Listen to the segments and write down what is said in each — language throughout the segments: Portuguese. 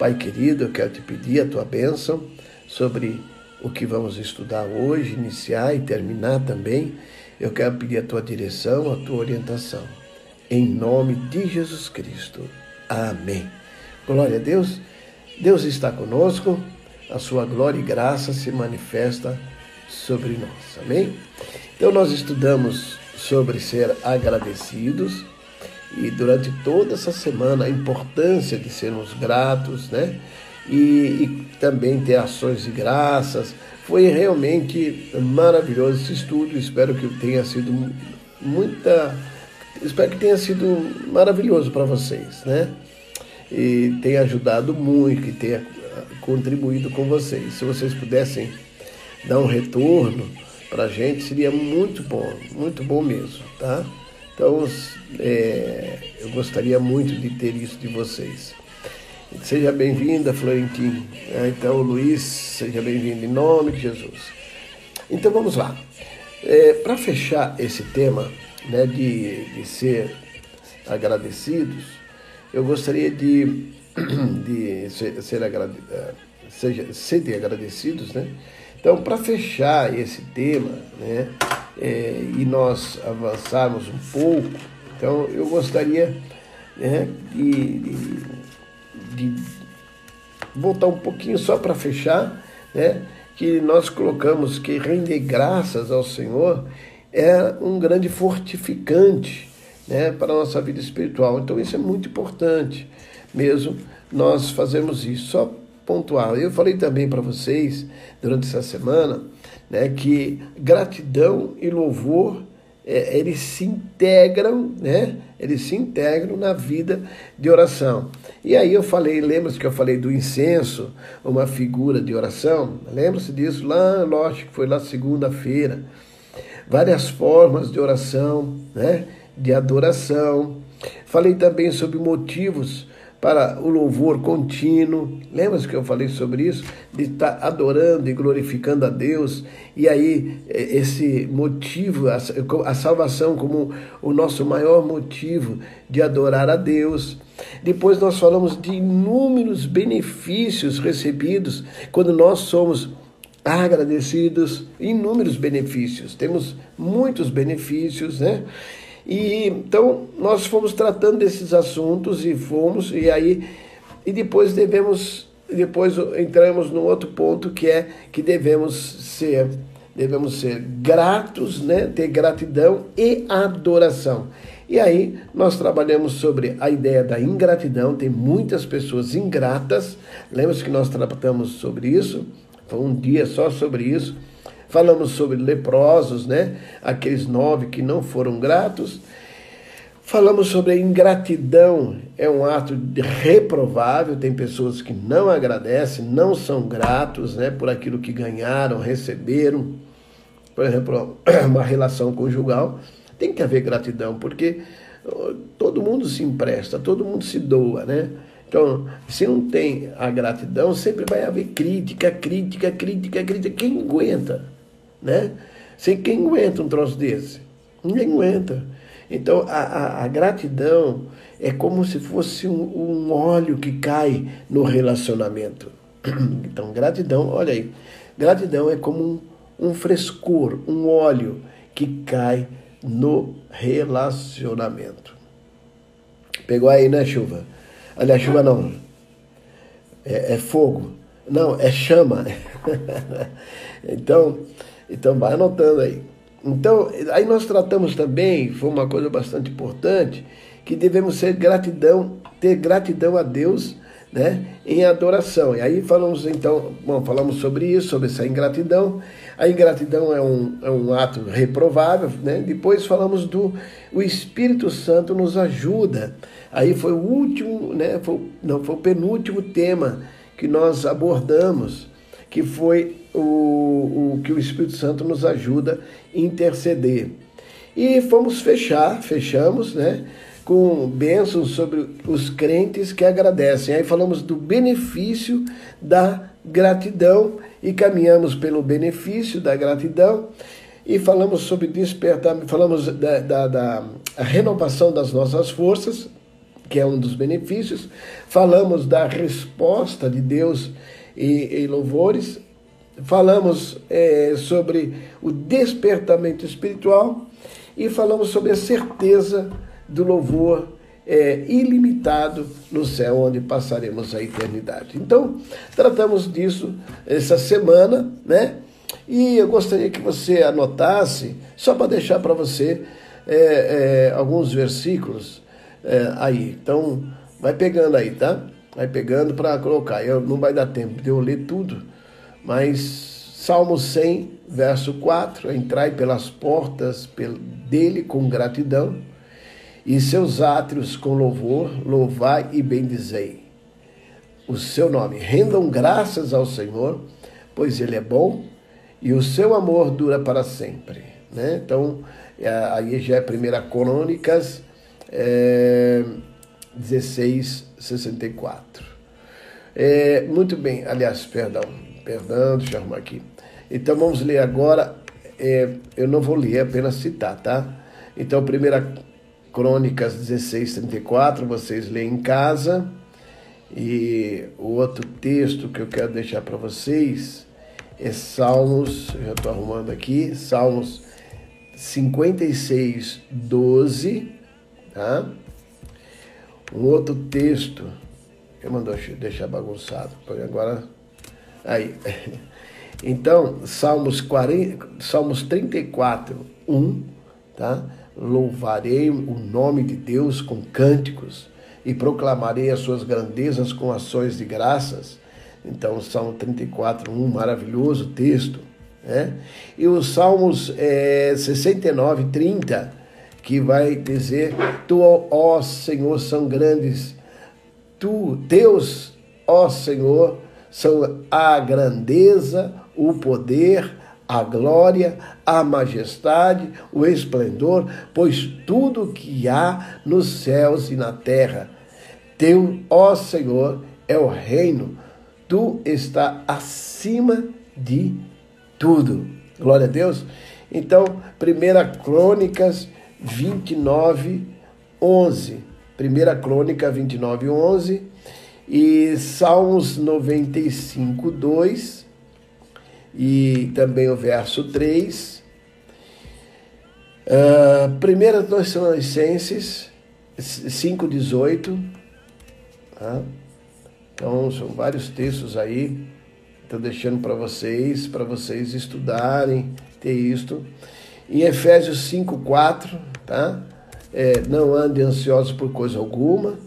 Pai querido, eu quero te pedir a tua bênção sobre o que vamos estudar hoje, iniciar e terminar também. Eu quero pedir a tua direção, a tua orientação. Em nome de Jesus Cristo. Amém. Glória a Deus. Deus está conosco. A sua glória e graça se manifesta sobre nós. Amém? Então nós estudamos sobre ser agradecidos e durante toda essa semana a importância de sermos gratos, né? E, e, também ter ações de graças. Foi realmente maravilhoso esse estudo. Espero que tenha sido muita. Espero que tenha sido maravilhoso para vocês, né? E tenha ajudado muito, que tenha contribuído com vocês. Se vocês pudessem dar um retorno para a gente, seria muito bom, muito bom mesmo, tá? Então, é, eu gostaria muito de ter isso de vocês. Seja bem-vinda, Florentim. É, então, Luiz, seja bem-vindo em nome de Jesus. Então, vamos lá. É, para fechar esse tema né, de, de ser agradecidos, eu gostaria de, de ser, ser agrade, é, seja, agradecidos, né? Então, para fechar esse tema, né, é, e nós avançarmos um pouco, então eu gostaria né, de, de, de voltar um pouquinho só para fechar, né, que nós colocamos que render graças ao Senhor é um grande fortificante né, para a nossa vida espiritual. Então isso é muito importante mesmo nós fazermos isso. Só pontual. Eu falei também para vocês durante essa semana né, que gratidão e louvor é, eles se integram, né? Eles se integram na vida de oração. E aí eu falei, lembra-se que eu falei do incenso, uma figura de oração? Lembra-se disso lá, lógico, foi lá segunda-feira. Várias formas de oração, né? De adoração. Falei também sobre motivos para o louvor contínuo. Lembra que eu falei sobre isso? De estar adorando e glorificando a Deus. E aí, é, esse motivo, a salvação como o nosso maior motivo de adorar a Deus. Depois nós falamos de inúmeros benefícios recebidos quando nós somos agradecidos, inúmeros benefícios. Temos muitos benefícios, né? E então nós fomos tratando desses assuntos e fomos e aí e depois devemos depois entramos num outro ponto que é que devemos ser devemos ser gratos, né? Ter gratidão e adoração. E aí nós trabalhamos sobre a ideia da ingratidão. Tem muitas pessoas ingratas. Lembra-se que nós tratamos sobre isso? Foi um dia só sobre isso. Falamos sobre leprosos, né? Aqueles nove que não foram gratos. Falamos sobre a ingratidão, é um ato reprovável. Tem pessoas que não agradecem, não são gratos, né? Por aquilo que ganharam, receberam. Por exemplo, uma relação conjugal tem que haver gratidão, porque todo mundo se empresta, todo mundo se doa, né? Então, se não tem a gratidão, sempre vai haver crítica, crítica, crítica, crítica. Quem aguenta? Né? Sem quem aguenta um troço desse? Ninguém aguenta. Então, a, a, a gratidão é como se fosse um, um óleo que cai no relacionamento. Então, gratidão, olha aí, gratidão é como um, um frescor, um óleo que cai no relacionamento. Pegou aí, né, chuva? Aliás, chuva não. É, é fogo. Não, é chama. então, então vai anotando aí. Então, aí nós tratamos também, foi uma coisa bastante importante, que devemos ser gratidão, ter gratidão a Deus, né, em adoração. E aí falamos então, bom, falamos sobre isso, sobre essa ingratidão. A ingratidão é um, é um ato reprovável, né? Depois falamos do o Espírito Santo nos ajuda. Aí foi o último, né, foi, não, foi o penúltimo tema que nós abordamos, que foi o, o que o Espírito Santo nos ajuda a interceder. E fomos fechar, fechamos, né? Com bênçãos sobre os crentes que agradecem. Aí falamos do benefício da gratidão e caminhamos pelo benefício da gratidão e falamos sobre despertar, falamos da, da, da renovação das nossas forças, que é um dos benefícios. Falamos da resposta de Deus em, louvores. Falamos é, sobre o despertamento espiritual e falamos sobre a certeza do louvor é, ilimitado no céu, onde passaremos a eternidade. Então, tratamos disso essa semana, né? E eu gostaria que você anotasse, só para deixar para você é, é, alguns versículos é, aí. Então, vai pegando aí, tá? Vai pegando para colocar. Eu, não vai dar tempo de eu ler tudo, mas Salmo 100, verso 4: Entrai pelas portas dele com gratidão, e seus átrios com louvor, louvai e bendizei o seu nome. Rendam graças ao Senhor, pois ele é bom e o seu amor dura para sempre. Né? Então, é, aí já é 1 Crônicas é, 16, 64. É, muito bem, aliás, perdão, perdão, deixa eu arrumar aqui. Então vamos ler agora, é, eu não vou ler, apenas citar, tá? Então, 1 Crônicas 16, 34, vocês leem em casa. E o outro texto que eu quero deixar para vocês é Salmos, eu já estou arrumando aqui, Salmos 56, 12, tá? Um outro texto, eu mandou deixar bagunçado, agora, aí. Então, Salmos, 40, Salmos 34, 1, tá? Louvarei o nome de Deus com cânticos e proclamarei as suas grandezas com ações de graças. Então, Salmo 34, 1, maravilhoso texto. Né? E os Salmos é, 69, 30, que vai dizer: Tu, ó Senhor, são grandes, tu, Deus, ó Senhor, são a grandeza, o poder, a glória, a majestade, o esplendor, pois tudo que há nos céus e na terra, teu, ó Senhor, é o reino, tu está acima de tudo. Glória a Deus. Então, 1 Crônicas 29, 11. 1 Crônica 29, 11. E Salmos 95, 2. E também o verso 3. Uh, 1 Tessalonicenses 5, 18. Tá? Então, são vários textos aí Estou deixando para vocês, para vocês estudarem, ter isto. Em Efésios 5,4, tá? É, não ande ansiosos por coisa alguma,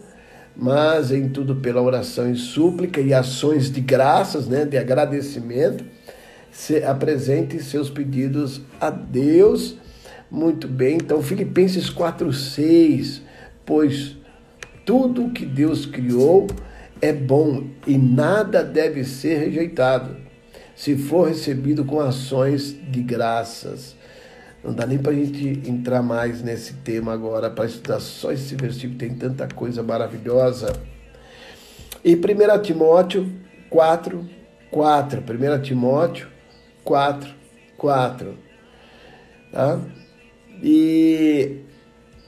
mas em tudo pela oração e súplica e ações de graças, né, de agradecimento, se, apresente seus pedidos a Deus. Muito bem, então Filipenses 4,6, pois tudo que Deus criou é bom e nada deve ser rejeitado, se for recebido com ações de graças. Não dá nem para a gente entrar mais nesse tema agora, para estudar só esse versículo, tem tanta coisa maravilhosa. E 1 Timóteo 4, 4. 1 Timóteo 4, 4. Tá? E,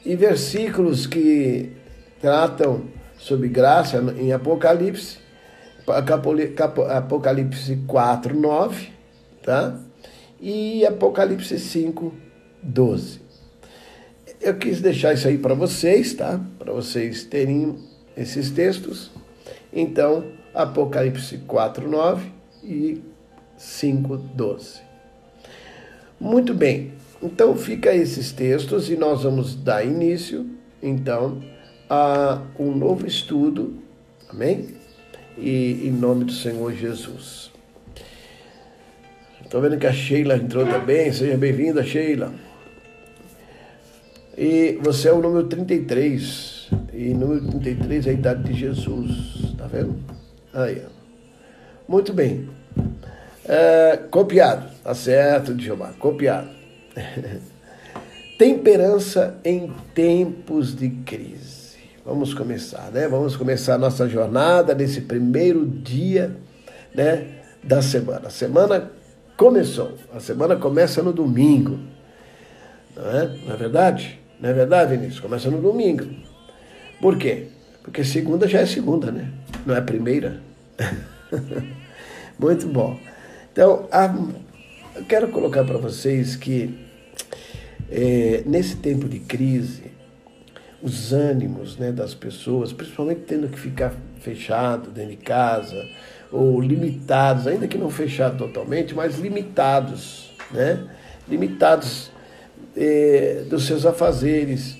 e versículos que tratam sobre graça em Apocalipse, Apocalipse 4, 9, tá? E Apocalipse 5, 12. Eu quis deixar isso aí para vocês, tá? Para vocês terem esses textos. Então, Apocalipse 4, 9 e 5, 12. Muito bem. Então, fica esses textos e nós vamos dar início, então, a um novo estudo, amém? E em nome do Senhor Jesus. Estou vendo que a Sheila entrou também, seja bem-vinda, Sheila. E você é o número 33, e número 33 é a idade de Jesus, tá vendo? Aí, Muito bem. É, copiado, tá certo, Djomar, copiado. Temperança em tempos de crise. Vamos começar, né? Vamos começar a nossa jornada nesse primeiro dia, né, da semana. A semana começou. A semana começa no domingo. Não é? Não é verdade? Não é verdade, Vinícius? Começa no domingo. Por quê? Porque segunda já é segunda, né? Não é primeira. Muito bom. Então, a, eu quero colocar para vocês que é, nesse tempo de crise, os ânimos né, das pessoas, principalmente tendo que ficar fechado dentro de casa, ou limitados, ainda que não fechado totalmente, mas limitados, né? limitados é, dos seus afazeres,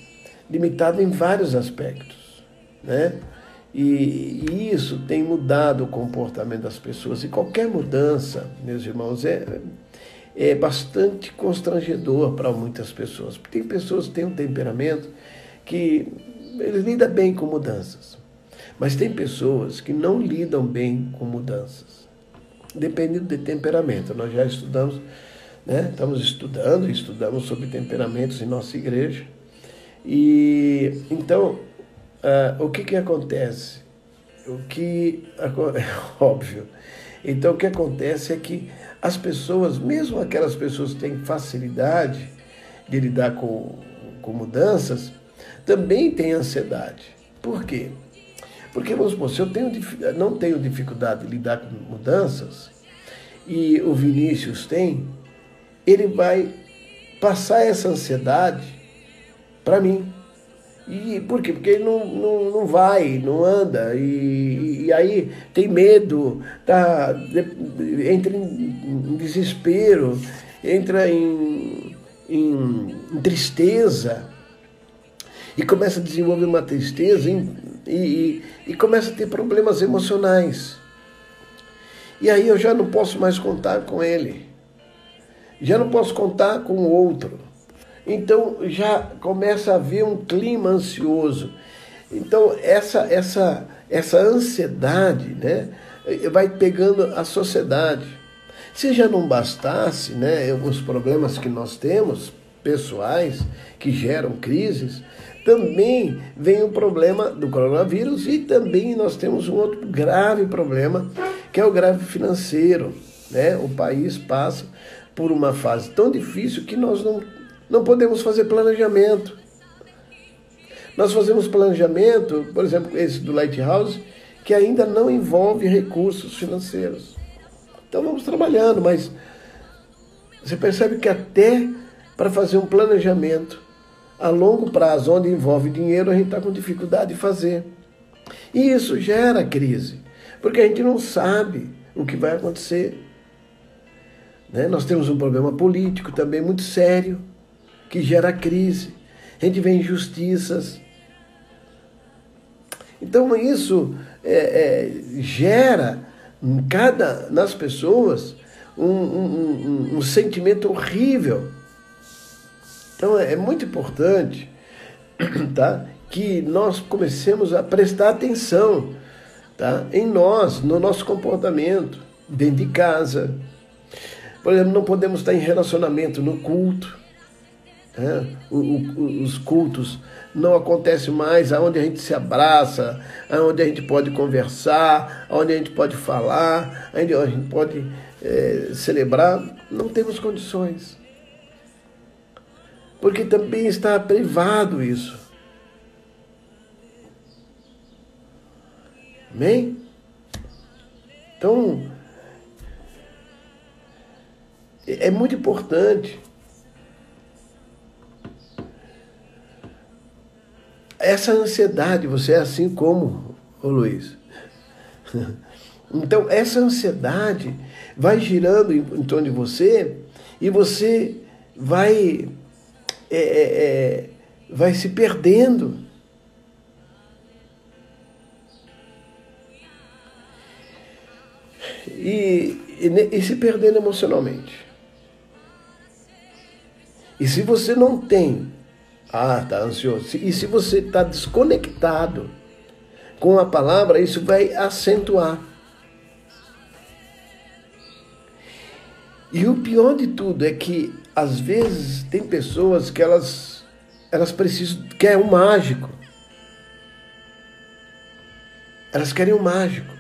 limitado em vários aspectos. Né? E, e, isso tem mudado o comportamento das pessoas. E qualquer mudança, meus irmãos, é, é bastante constrangedor para muitas pessoas. Tem pessoas que têm um temperamento que eles lidam bem com mudanças. Mas tem pessoas que não lidam bem com mudanças. Dependendo de temperamento. Nós já estudamos, né? estamos estudando, estudamos sobre temperamentos em nossa igreja. E então, uh, o que, que acontece? O que é óbvio. Então o que acontece é que as pessoas, mesmo aquelas pessoas que têm facilidade de lidar com, com mudanças, também têm ansiedade. Por quê? Porque, vamos supor, se eu tenho, não tenho dificuldade de lidar com mudanças, e o Vinícius tem, ele vai passar essa ansiedade para mim. E por quê? Porque ele não, não, não vai, não anda, e, e aí tem medo, tá, entra em, desespero, entra em, em, em, tristeza, e começa a desenvolver uma tristeza e, e, e começa a ter problemas emocionais. E aí eu já não posso mais contar com ele, já não posso contar com o outro. Então já começa a haver um clima ansioso. Então essa essa essa ansiedade, né, vai pegando a sociedade. Se já não bastasse, né, os problemas que nós temos pessoais que geram crises, também vem o problema do coronavírus e também nós temos um outro grave problema, que é o grave financeiro. Né? O país passa por uma fase tão difícil que nós não não podemos fazer planejamento. Nós fazemos planejamento, por exemplo, esse do Lighthouse, que ainda não envolve recursos financeiros. Então vamos trabalhando, mas você percebe que até para fazer um planejamento a longo prazo, onde envolve dinheiro, a gente está com dificuldade de fazer. E isso gera crise, porque a gente não sabe o que vai acontecer. Né? Nós temos um problema político também muito sério que gera crise. A gente vê injustiças. Então isso é, é, gera em cada, nas pessoas um, um, um, um sentimento horrível. Então é, é muito importante tá, que nós comecemos a prestar atenção tá, em nós, no nosso comportamento, dentro de casa. Por exemplo, não podemos estar em relacionamento no culto. É, o, o, os cultos não acontecem mais aonde a gente se abraça, aonde a gente pode conversar, aonde a gente pode falar, aonde a gente pode é, celebrar. Não temos condições. Porque também está privado isso. Amém? Então, é muito importante essa ansiedade, você é assim como, ô Luiz. Então, essa ansiedade vai girando em, em torno de você e você vai, é, é, é vai se perdendo. E, e, e se perdendo emocionalmente. E se você não tem ah, está ansioso. E se você está desconectado com a palavra, isso vai acentuar. E o pior de tudo é que às vezes tem pessoas que elas elas precisam quer um mágico. Elas querem um mágico.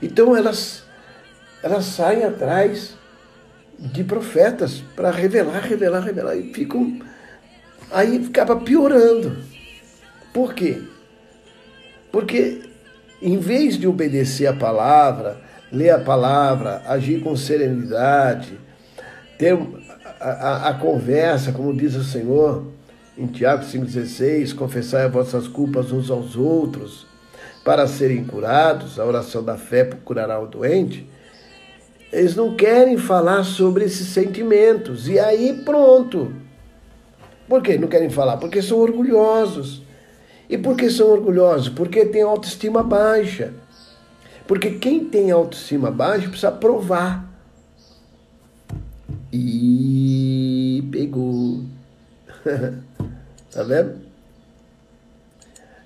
Então elas elas saem atrás de profetas para revelar, revelar, revelar e ficam Aí ficava piorando. Por quê? Porque em vez de obedecer a palavra, ler a palavra, agir com serenidade, ter a, a, a conversa, como diz o Senhor em Tiago 5,16, confessai as vossas culpas uns aos outros para serem curados, a oração da fé curará o doente. Eles não querem falar sobre esses sentimentos. E aí pronto. Por que não querem falar? Porque são orgulhosos. E por que são orgulhosos? Porque têm autoestima baixa. Porque quem tem autoestima baixa precisa provar. E pegou. tá vendo?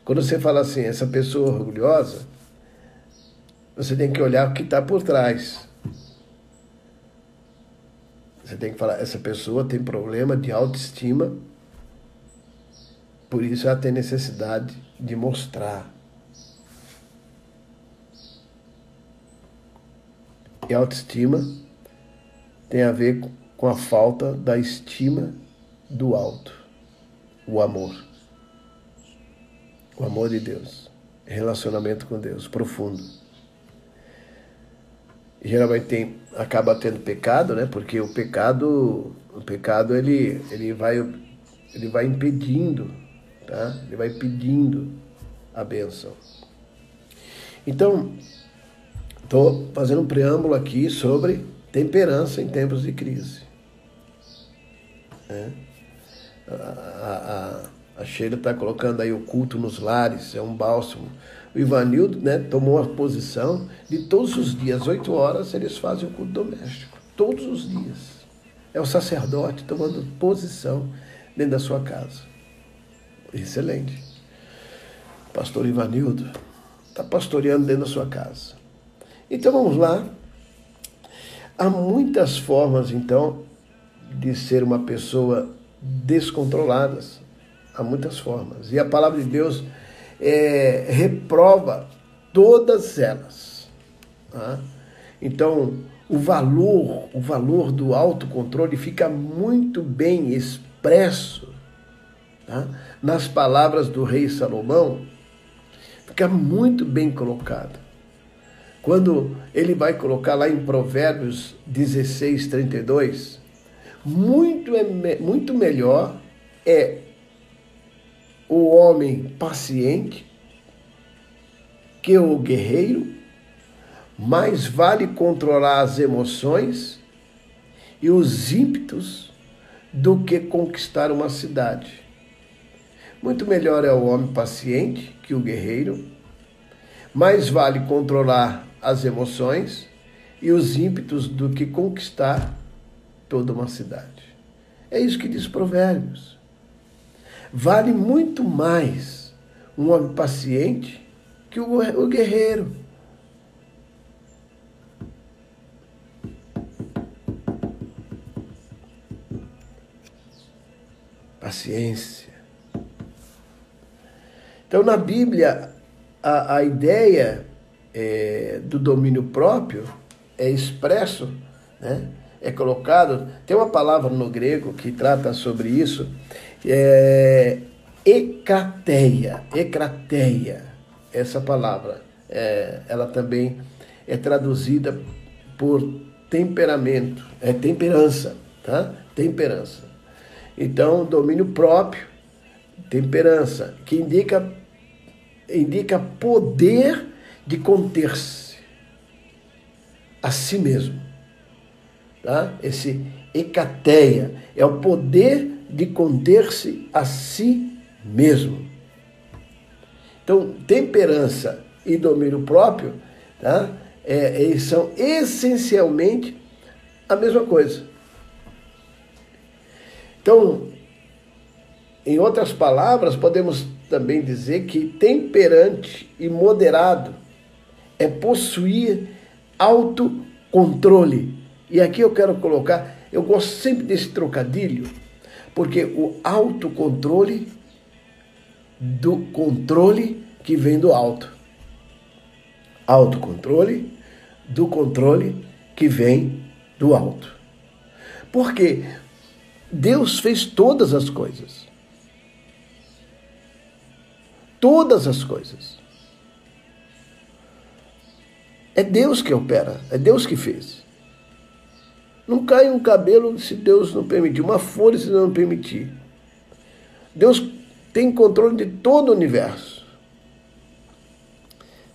Quando você fala assim, essa pessoa orgulhosa, você tem que olhar o que está por trás. Você tem que falar, essa pessoa tem problema de autoestima, por isso ela tem necessidade de mostrar. E autoestima tem a ver com a falta da estima do alto, o amor. O amor de Deus, relacionamento com Deus profundo geralmente tem, acaba tendo pecado, né? Porque o pecado, o pecado ele, ele vai ele vai impedindo, tá? Ele vai impedindo a benção. Então, estou fazendo um preâmbulo aqui sobre temperança em tempos de crise. É. A, a, a Sheila está colocando aí o culto nos lares, é um bálsamo o Ivanildo né, tomou a posição de todos os dias, oito horas, eles fazem o culto doméstico. Todos os dias. É o sacerdote tomando posição dentro da sua casa. Excelente. Pastor Ivanildo está pastoreando dentro da sua casa. Então vamos lá. Há muitas formas, então, de ser uma pessoa descontrolada. Há muitas formas. E a palavra de Deus é, reprova todas elas. Tá? Então, o valor, o valor do autocontrole fica muito bem expresso tá? nas palavras do rei Salomão, fica muito bem colocado. Quando ele vai colocar lá em Provérbios 16, 32, muito, é, muito melhor é o homem paciente que o guerreiro, mais vale controlar as emoções e os ímpetos do que conquistar uma cidade. Muito melhor é o homem paciente que o guerreiro, mais vale controlar as emoções e os ímpetos do que conquistar toda uma cidade. É isso que diz Provérbios. Vale muito mais um homem paciente que o guerreiro. Paciência. Então, na Bíblia, a, a ideia é, do domínio próprio é expresso, né? É colocado. Tem uma palavra no grego que trata sobre isso, é, ecrateia, ecrateia, essa palavra, é, ela também é traduzida por temperamento, é temperança, tá? Temperança. Então, domínio próprio, temperança, que indica indica poder de conter-se a si mesmo. Tá? Esse ecateia é o poder de conter-se a si mesmo. Então, temperança e domínio próprio tá? É, eles são essencialmente a mesma coisa. Então, em outras palavras, podemos também dizer que temperante e moderado é possuir autocontrole. E aqui eu quero colocar, eu gosto sempre desse trocadilho, porque o autocontrole do controle que vem do alto. Autocontrole do controle que vem do alto. Porque Deus fez todas as coisas. Todas as coisas. É Deus que opera, é Deus que fez. Não cai um cabelo se Deus não permitir, uma folha se Deus não permitir. Deus tem controle de todo o universo.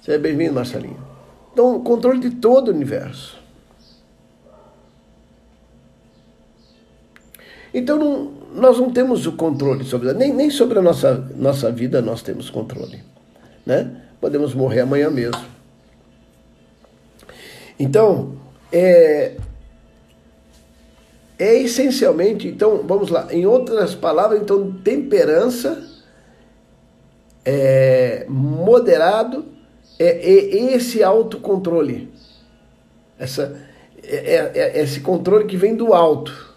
Seja bem-vindo, Marcelinho. Então, controle de todo o universo. Então, não, nós não temos o controle sobre nem, nem sobre a nossa, nossa vida nós temos controle. Né? Podemos morrer amanhã mesmo. Então, é, é essencialmente, então, vamos lá, em outras palavras, então, temperança, é, moderado, é, é esse autocontrole. Essa, é, é, é esse controle que vem do alto.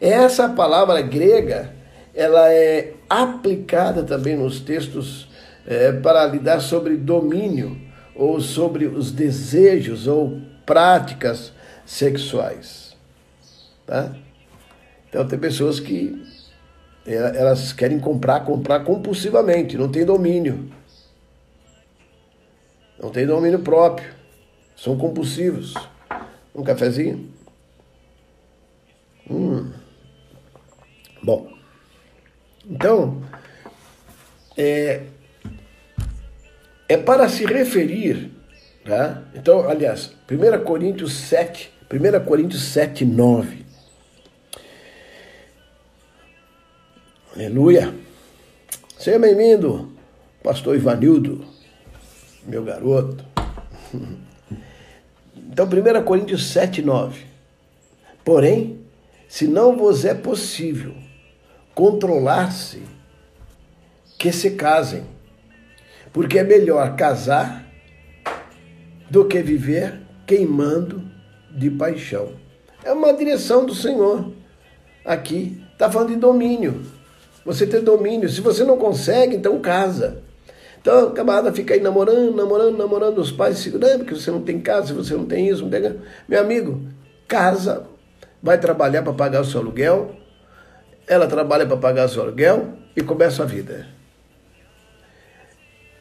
Essa palavra grega, ela é aplicada também nos textos é, para lidar sobre domínio ou sobre os desejos ou práticas sexuais. Tá? Então tem pessoas que elas querem comprar, comprar compulsivamente, não tem domínio. Não tem domínio próprio. São compulsivos. Um cafezinho? Hum. Bom, então, é, é para se referir, tá? Então, aliás, 1 Coríntios 7, 1 Coríntios 7, 9. Aleluia. Seja bem-vindo, pastor Ivanildo, meu garoto. Então, 1 Coríntios 7, 9. Porém, se não vos é possível controlar-se que se casem. Porque é melhor casar do que viver queimando de paixão. É uma direção do Senhor. Aqui está falando de domínio. Você ter domínio. Se você não consegue, então casa. Então, camarada fica aí namorando, namorando, namorando, os pais segurando, que você não tem casa, você não tem isso, não tem. Meu amigo, casa, vai trabalhar para pagar o seu aluguel, ela trabalha para pagar seu aluguel e começa a vida.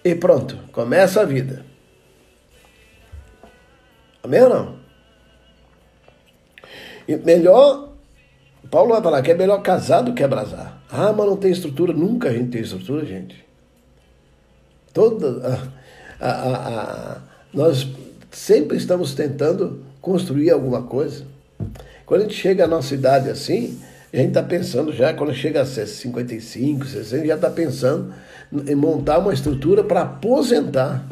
E pronto, começa a vida. Amém ou não? E melhor, Paulo vai falar que é melhor casar do que abrasar. Ah, mas não tem estrutura. Nunca a gente tem estrutura, gente. Toda. A, a, a, nós sempre estamos tentando construir alguma coisa. Quando a gente chega à nossa idade assim, a gente está pensando já, quando chega a 55, 60, já está pensando em montar uma estrutura para aposentar.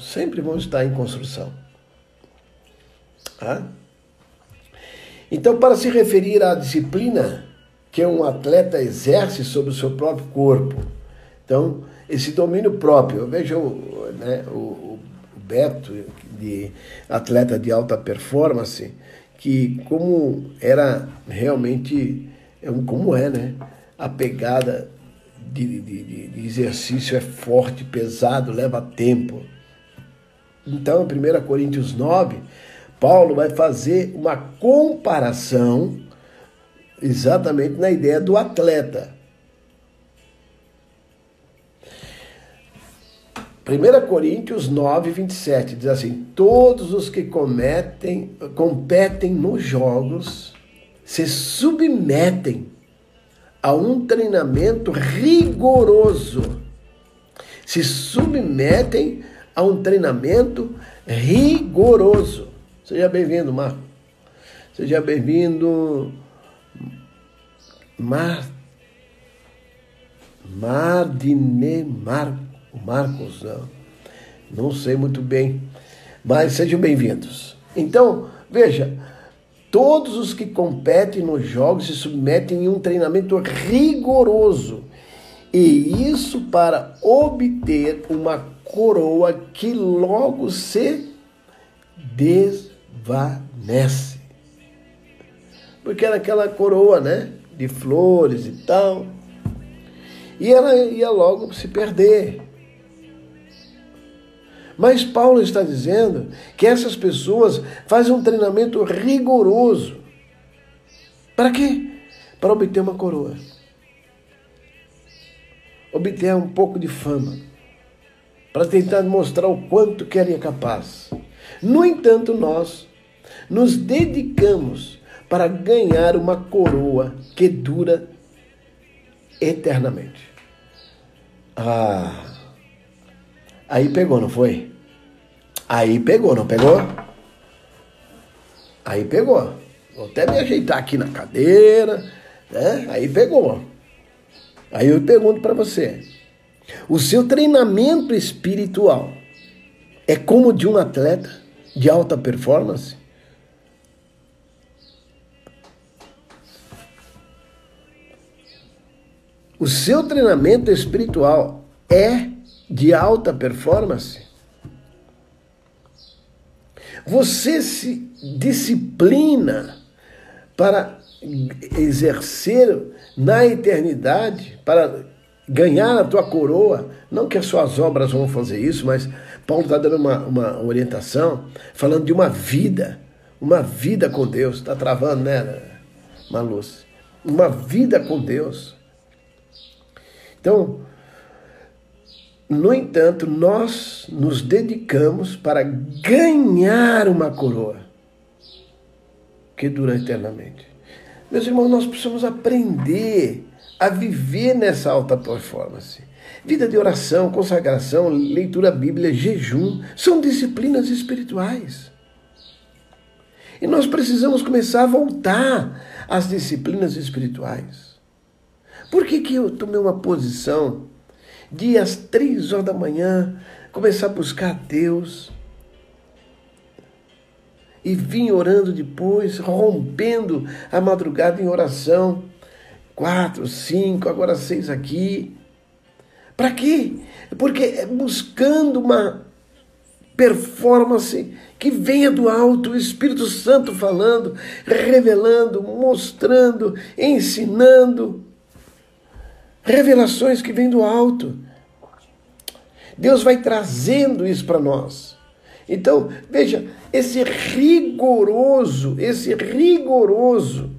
Sempre vão estar em construção. Ah? Então, para se referir à disciplina que um atleta exerce sobre o seu próprio corpo, então, esse domínio próprio, veja o, né, o, o Beto, de atleta de alta performance, que como era realmente, é como é, né? A pegada de, de, de exercício é forte, pesado, leva tempo. Então, em 1 Coríntios 9, Paulo vai fazer uma comparação exatamente na ideia do atleta. 1 Coríntios 9, 27 diz assim: Todos os que cometem, competem nos jogos se submetem a um treinamento rigoroso. Se submetem a um treinamento rigoroso. Seja bem-vindo, Marco. Seja bem-vindo, Mar... Mardine Marco. O Marcos, não, não sei muito bem, mas sejam bem-vindos. Então, veja, todos os que competem nos jogos se submetem a um treinamento rigoroso. E isso para obter uma coroa que logo se desvanece. Porque era aquela coroa, né? De flores e tal. E ela ia logo se perder. Mas Paulo está dizendo que essas pessoas fazem um treinamento rigoroso. Para quê? Para obter uma coroa. Obter um pouco de fama. para tentar mostrar o quanto que ele é capaz. No entanto, nós nos dedicamos para ganhar uma coroa que dura eternamente. Ah, aí pegou, não foi? Aí pegou, não pegou? Aí pegou. Vou até me ajeitar aqui na cadeira, né? Aí pegou. Aí eu pergunto para você: o seu treinamento espiritual é como de um atleta de alta performance? O seu treinamento espiritual é de alta performance? Você se disciplina para exercer na eternidade, para ganhar a tua coroa. Não que as suas obras vão fazer isso, mas Paulo está dando uma, uma orientação, falando de uma vida, uma vida com Deus. Está travando, né, Maluz? Uma vida com Deus. Então, no entanto, nós nos dedicamos para ganhar uma coroa que dura eternamente. Meus irmãos, nós precisamos aprender a viver nessa alta performance. Vida de oração, consagração, leitura bíblia, jejum, são disciplinas espirituais. E nós precisamos começar a voltar às disciplinas espirituais. Por que, que eu tomei uma posição de às três horas da manhã começar a buscar a Deus e vim orando depois, rompendo a madrugada em oração, quatro, cinco, agora seis aqui. Para quê? Porque é buscando uma performance que venha do alto, o Espírito Santo falando, revelando, mostrando, ensinando revelações que vêm do alto. Deus vai trazendo isso para nós. Então, veja, esse rigoroso, esse rigoroso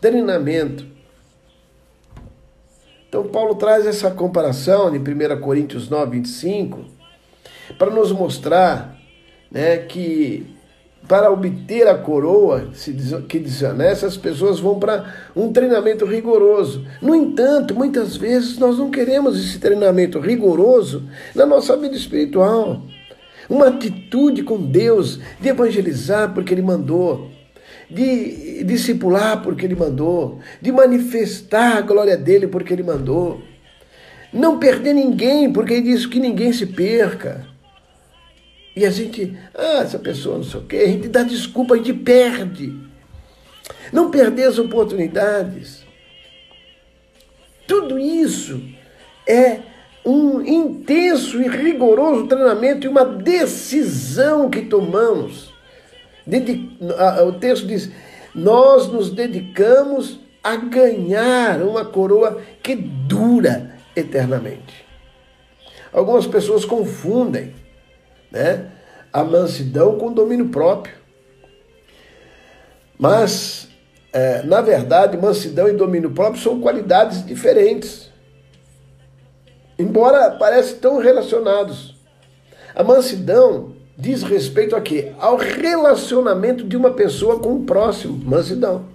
treinamento. Então, Paulo traz essa comparação de 1 Coríntios 9, 25, para nos mostrar né, que para obter a coroa que desonesta, as pessoas vão para um treinamento rigoroso. No entanto, muitas vezes nós não queremos esse treinamento rigoroso na nossa vida espiritual. Uma atitude com Deus de evangelizar porque Ele mandou, de discipular porque Ele mandou, de manifestar a glória dele porque Ele mandou. Não perder ninguém, porque Ele disse que ninguém se perca. E a gente, ah, essa pessoa não sei o quê, a gente dá desculpa, a gente perde. Não perder as oportunidades. Tudo isso é um intenso e rigoroso treinamento e uma decisão que tomamos. O texto diz: Nós nos dedicamos a ganhar uma coroa que dura eternamente. Algumas pessoas confundem né? a mansidão com domínio próprio. Mas, é, na verdade, mansidão e domínio próprio são qualidades diferentes. Embora parecem tão relacionados. A mansidão diz respeito a quê? Ao relacionamento de uma pessoa com o próximo, mansidão.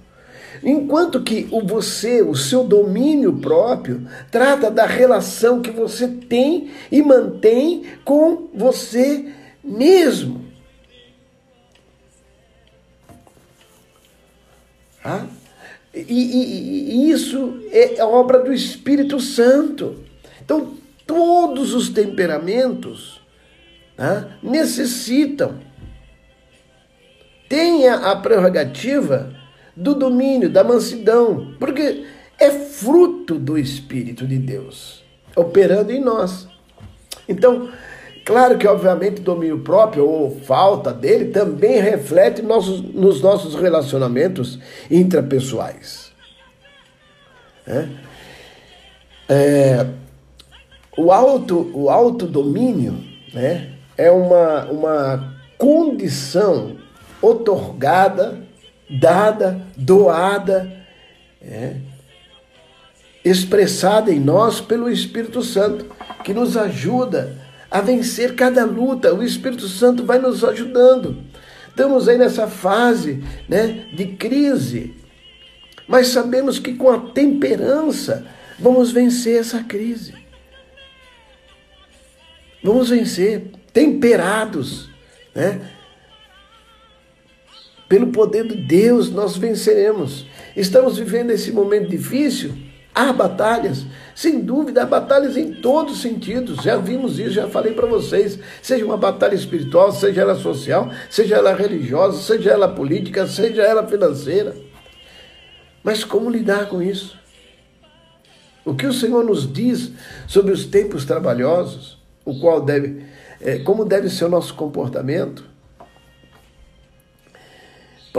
Enquanto que o você, o seu domínio próprio, trata da relação que você tem e mantém com você mesmo. Ah? E, e, e, isso é obra do Espírito Santo. Então, todos os temperamentos ah, necessitam, tenha a prerrogativa do domínio, da mansidão, porque é fruto do Espírito de Deus operando em nós. Então, claro que, obviamente, domínio próprio ou falta dele também reflete nossos, nos nossos relacionamentos intrapessoais. É? É, o, auto, o né, é uma, uma condição otorgada dada, doada, é, expressada em nós pelo Espírito Santo, que nos ajuda a vencer cada luta. O Espírito Santo vai nos ajudando. Estamos aí nessa fase né, de crise, mas sabemos que com a temperança vamos vencer essa crise. Vamos vencer temperados, né? Pelo poder de Deus nós venceremos. Estamos vivendo esse momento difícil, há batalhas, sem dúvida, há batalhas em todos os sentidos. Já vimos isso, já falei para vocês. Seja uma batalha espiritual, seja ela social, seja ela religiosa, seja ela política, seja ela financeira. Mas como lidar com isso? O que o Senhor nos diz sobre os tempos trabalhosos, o qual deve, é, como deve ser o nosso comportamento?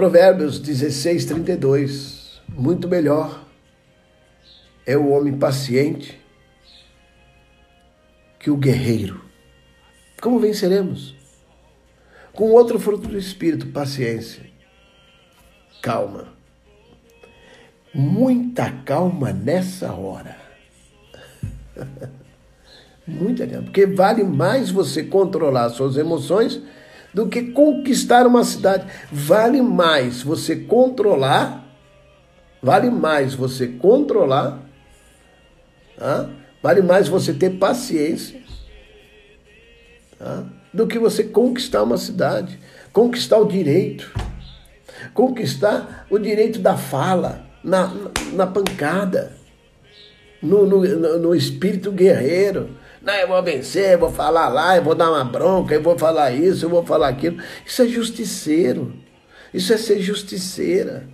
Provérbios 16, 32. Muito melhor é o homem paciente que o guerreiro. Como venceremos? Com outro fruto do Espírito, paciência, calma. Muita calma nessa hora. Muita calma, porque vale mais você controlar suas emoções do que conquistar uma cidade. Vale mais você controlar, vale mais você controlar, tá? vale mais você ter paciência tá? do que você conquistar uma cidade, conquistar o direito, conquistar o direito da fala, na, na pancada, no, no, no espírito guerreiro não, eu vou vencer, eu vou falar lá, eu vou dar uma bronca, eu vou falar isso, eu vou falar aquilo. Isso é justiceiro. Isso é ser justiceira.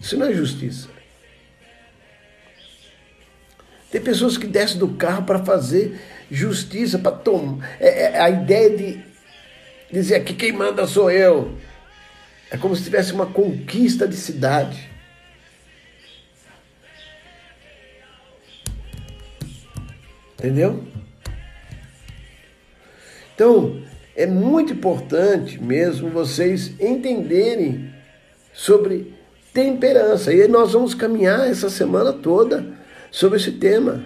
Isso não é justiça. Tem pessoas que descem do carro para fazer justiça, para tomar. É, é, a ideia de dizer aqui quem manda sou eu. É como se tivesse uma conquista de cidade. Entendeu? Então, é muito importante mesmo vocês entenderem sobre temperança. E nós vamos caminhar essa semana toda sobre esse tema.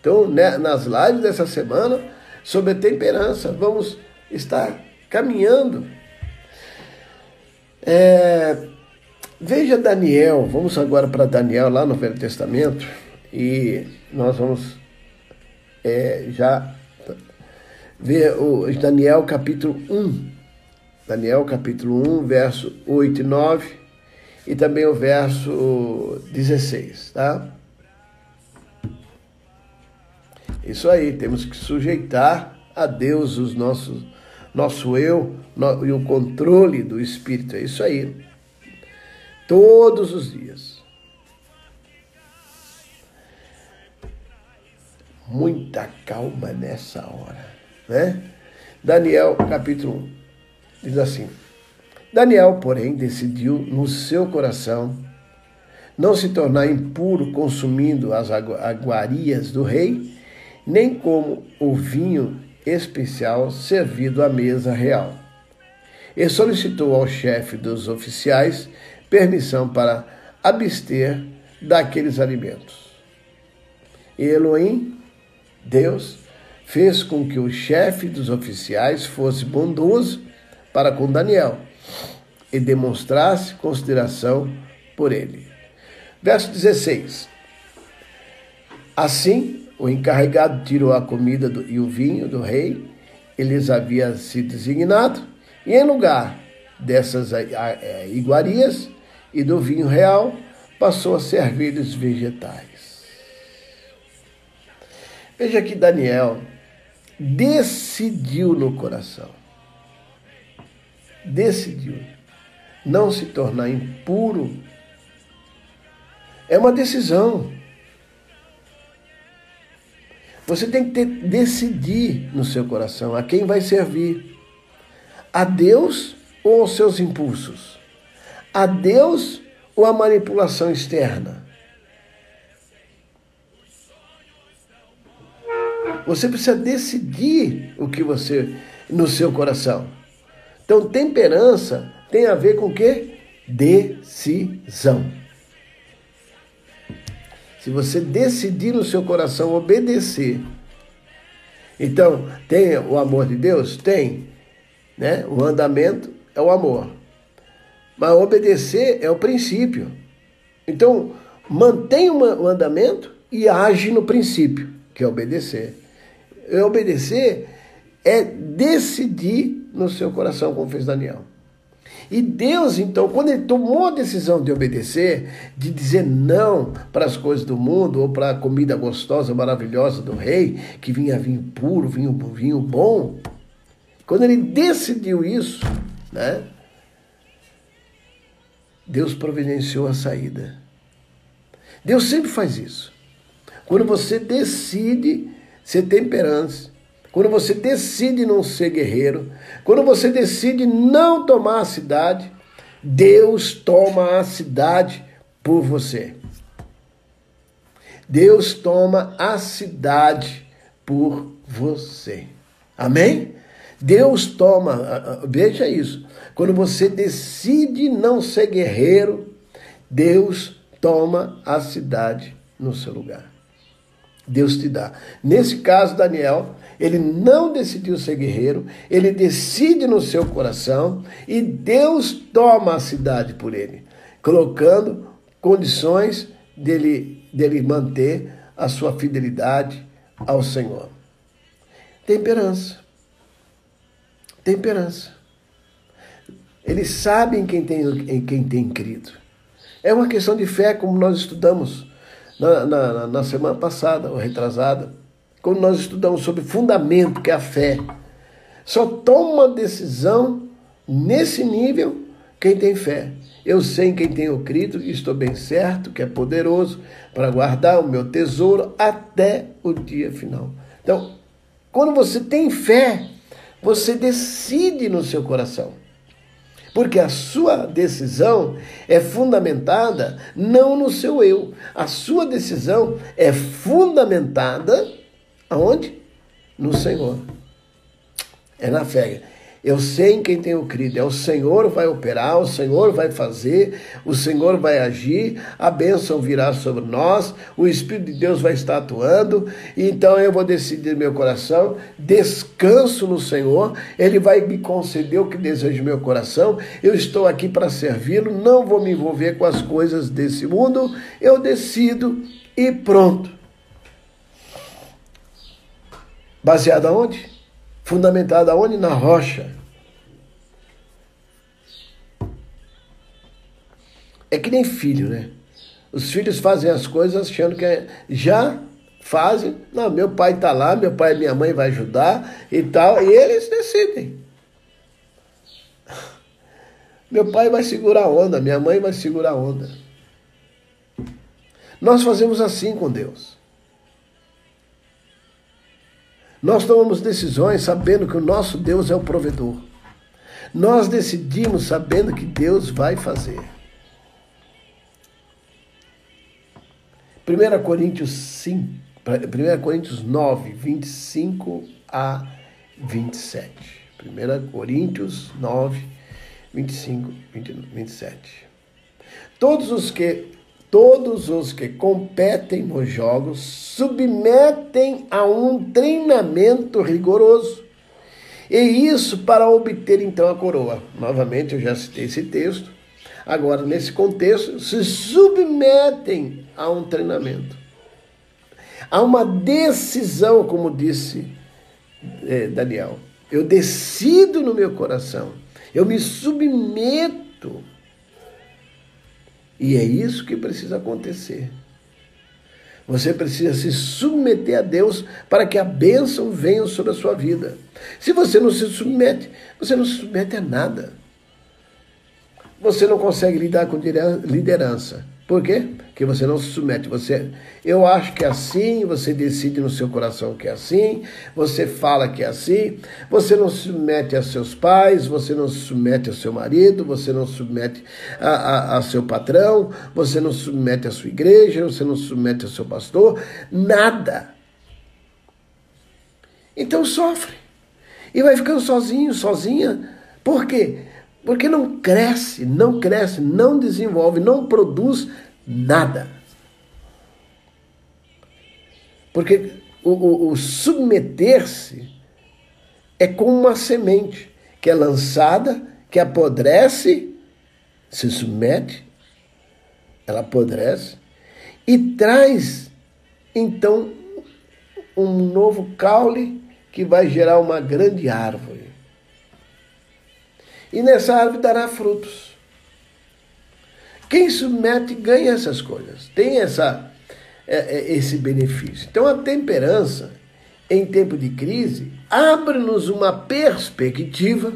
Então, né, nas lives dessa semana, sobre a temperança, vamos estar caminhando. É, veja Daniel, vamos agora para Daniel lá no Velho Testamento. E nós vamos é, já ver o Daniel capítulo 1. Daniel capítulo 1, verso 8 e 9 e também o verso 16, tá? Isso aí, temos que sujeitar a Deus os nossos nosso eu no, e o controle do espírito, é isso aí. Todos os dias. Muita calma nessa hora, né? Daniel, capítulo 1, diz assim: Daniel, porém, decidiu no seu coração não se tornar impuro consumindo as aguarias do rei, nem como o vinho especial servido à mesa real. E solicitou ao chefe dos oficiais permissão para abster daqueles alimentos. E Elohim Deus fez com que o chefe dos oficiais fosse bondoso para com Daniel e demonstrasse consideração por ele. Verso 16. Assim, o encarregado tirou a comida do, e o vinho do rei, eles havia sido designado, e em lugar dessas iguarias e do vinho real, passou a servir-lhes vegetais. Veja que Daniel decidiu no coração, decidiu não se tornar impuro. É uma decisão. Você tem que ter, decidir no seu coração a quem vai servir. A Deus ou aos seus impulsos? A Deus ou a manipulação externa? Você precisa decidir o que você no seu coração. Então, temperança tem a ver com o quê? Decisão. se você decidir no seu coração obedecer. Então, tem o amor de Deus? Tem. Né? O andamento é o amor. Mas obedecer é o princípio. Então, mantém o andamento e age no princípio, que é obedecer. E obedecer é decidir no seu coração, como fez Daniel. E Deus, então, quando ele tomou a decisão de obedecer, de dizer não para as coisas do mundo ou para a comida gostosa, maravilhosa do rei, que vinha vinho puro, vinho, vinho bom, quando ele decidiu isso, né? Deus providenciou a saída. Deus sempre faz isso. Quando você decide ser temperante, quando você decide não ser guerreiro, quando você decide não tomar a cidade, Deus toma a cidade por você. Deus toma a cidade por você. Amém? Deus toma, veja isso. Quando você decide não ser guerreiro, Deus toma a cidade no seu lugar. Deus te dá. Nesse caso, Daniel, ele não decidiu ser guerreiro, ele decide no seu coração e Deus toma a cidade por ele, colocando condições dele, dele manter a sua fidelidade ao Senhor. Temperança. Temperança. Eles sabem quem tem, em quem tem crido. É uma questão de fé, como nós estudamos na, na, na semana passada, ou retrasada, quando nós estudamos sobre fundamento, que é a fé. Só toma decisão nesse nível quem tem fé. Eu sei em quem tenho crido e estou bem certo que é poderoso para guardar o meu tesouro até o dia final. Então, quando você tem fé, você decide no seu coração. Porque a sua decisão é fundamentada não no seu eu. A sua decisão é fundamentada aonde? No Senhor. É na fé. Eu sei em quem tenho crido. É o Senhor vai operar, o Senhor vai fazer, o Senhor vai agir, a bênção virá sobre nós, o Espírito de Deus vai estar atuando. Então eu vou decidir meu coração, descanso no Senhor, Ele vai me conceder o que desejo meu coração. Eu estou aqui para servi-lo, não vou me envolver com as coisas desse mundo. Eu decido e pronto. Baseado aonde? Fundamentada onde? Na rocha. É que nem filho, né? Os filhos fazem as coisas achando que é, já fazem. Não, meu pai está lá, meu pai e minha mãe vai ajudar e tal, e eles decidem. Meu pai vai segurar a onda, minha mãe vai segurar a onda. Nós fazemos assim com Deus. Nós tomamos decisões sabendo que o nosso Deus é o provedor. Nós decidimos sabendo que Deus vai fazer. 1 Coríntios 5, 1 Coríntios 9, 25 a 27. 1 Coríntios 9, 25, 27. Todos os que Todos os que competem nos jogos submetem a um treinamento rigoroso. E isso para obter então a coroa. Novamente, eu já citei esse texto. Agora, nesse contexto, se submetem a um treinamento. Há uma decisão, como disse é, Daniel. Eu decido no meu coração. Eu me submeto e é isso que precisa acontecer. Você precisa se submeter a Deus para que a bênção venha sobre a sua vida. Se você não se submete, você não se submete a nada. Você não consegue lidar com liderança. Por quê? Porque você não se submete. Você, eu acho que é assim, você decide no seu coração que é assim, você fala que é assim, você não se submete a seus pais, você não se submete ao seu marido, você não se submete a, a, a seu patrão, você não se submete à sua igreja, você não se submete ao seu pastor, nada. Então sofre. E vai ficando sozinho, sozinha. Por quê? Porque não cresce, não cresce, não desenvolve, não produz nada. Porque o, o, o submeter-se é como uma semente que é lançada, que apodrece, se submete, ela apodrece e traz então um novo caule que vai gerar uma grande árvore. E nessa árvore dará frutos. Quem submete ganha essas coisas, tem essa, é, é, esse benefício. Então a temperança, em tempo de crise, abre-nos uma perspectiva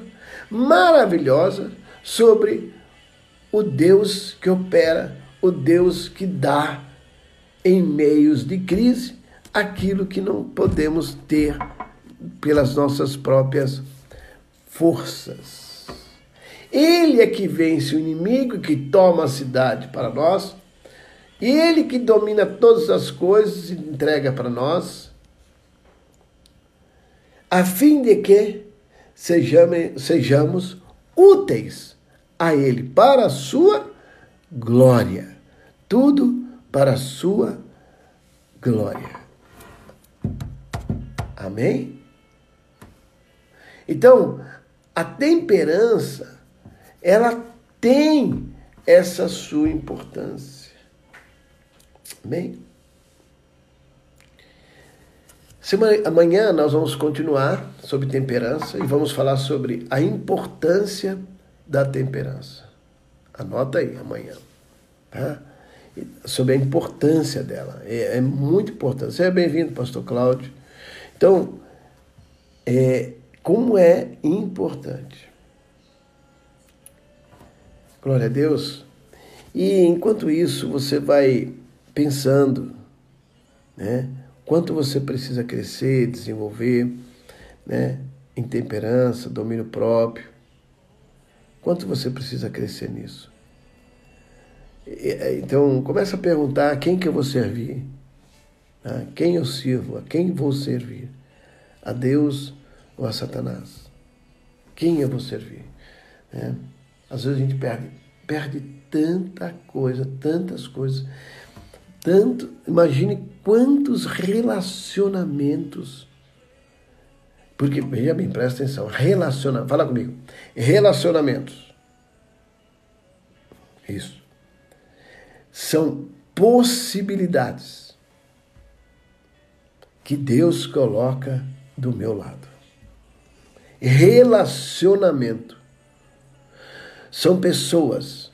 maravilhosa sobre o Deus que opera, o Deus que dá em meios de crise aquilo que não podemos ter pelas nossas próprias forças. Ele é que vence o inimigo, que toma a cidade para nós, ele que domina todas as coisas e entrega para nós, a fim de que sejamos, sejamos úteis a Ele para a sua glória. Tudo para a sua glória. Amém? Então, a temperança, ela tem essa sua importância. Amém? Semana, amanhã nós vamos continuar sobre temperança e vamos falar sobre a importância da temperança. Anota aí amanhã, tá? Sobre a importância dela. É, é muito importante. Seja bem-vindo, pastor Cláudio. Então, é, como é importante. Glória a Deus. E enquanto isso, você vai pensando, né? quanto você precisa crescer, desenvolver, né? Em temperança, domínio próprio. Quanto você precisa crescer nisso? Então, começa a perguntar a quem que eu vou servir. A quem eu sirvo? A quem vou servir? A Deus ou a Satanás? Quem eu vou servir? É. Às vezes a gente perde, perde tanta coisa, tantas coisas tanto, imagine quantos relacionamentos. Porque, veja bem, presta atenção, relaciona, fala comigo, relacionamentos. Isso. São possibilidades que Deus coloca do meu lado. Relacionamento. São pessoas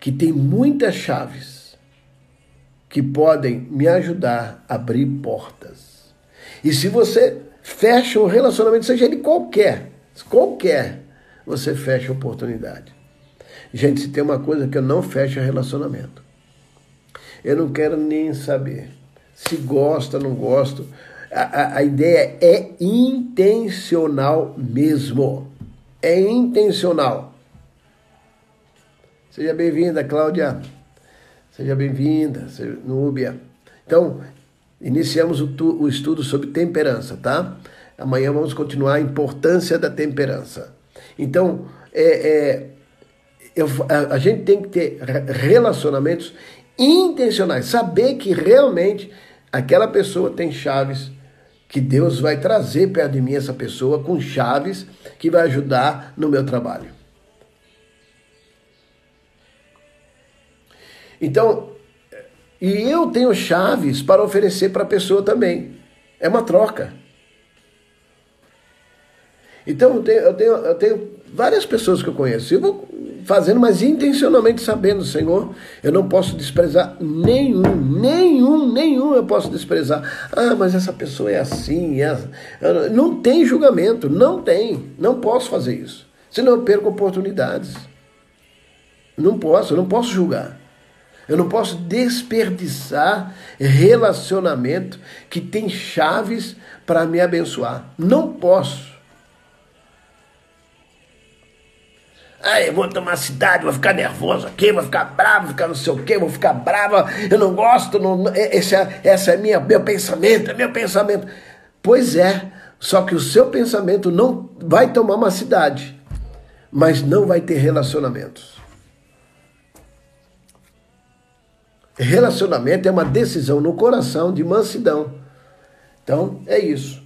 que têm muitas chaves que podem me ajudar a abrir portas. E se você fecha um relacionamento, seja ele qualquer, qualquer, você fecha a oportunidade. Gente, se tem uma coisa que eu não fecho é relacionamento. Eu não quero nem saber se gosta, não gosto. A, a, a ideia é intencional mesmo. É intencional. Seja bem-vinda, Cláudia. Seja bem-vinda, Núbia. Então, iniciamos o, estudo sobre temperança, tá? Amanhã vamos continuar a importância da temperança. Então, é, é eu, a, a gente tem que ter relacionamentos intencionais, saber que realmente aquela pessoa tem chaves que Deus vai trazer perto de mim essa pessoa com chaves que vai ajudar no meu trabalho. Então, e eu tenho chaves para oferecer para a pessoa também. É uma troca. Então, eu tenho, eu, tenho, eu tenho várias pessoas que eu conheço. Eu vou fazendo, mas intencionalmente sabendo, Senhor, eu não posso desprezar nenhum, nenhum, nenhum eu posso desprezar. Ah, mas essa pessoa é assim. É... Não tem julgamento, não tem. Não posso fazer isso. Senão eu perco oportunidades. Não posso, não posso julgar. Eu não posso desperdiçar relacionamento que tem chaves para me abençoar. Não posso. Ah, eu vou tomar cidade, vou ficar nervoso aqui, vou ficar bravo, vou ficar não sei o quê, vou ficar brava, eu não gosto, não, esse é, esse é minha, meu pensamento, é meu pensamento. Pois é, só que o seu pensamento não vai tomar uma cidade, mas não vai ter relacionamentos. Relacionamento é uma decisão no coração de mansidão. Então, é isso.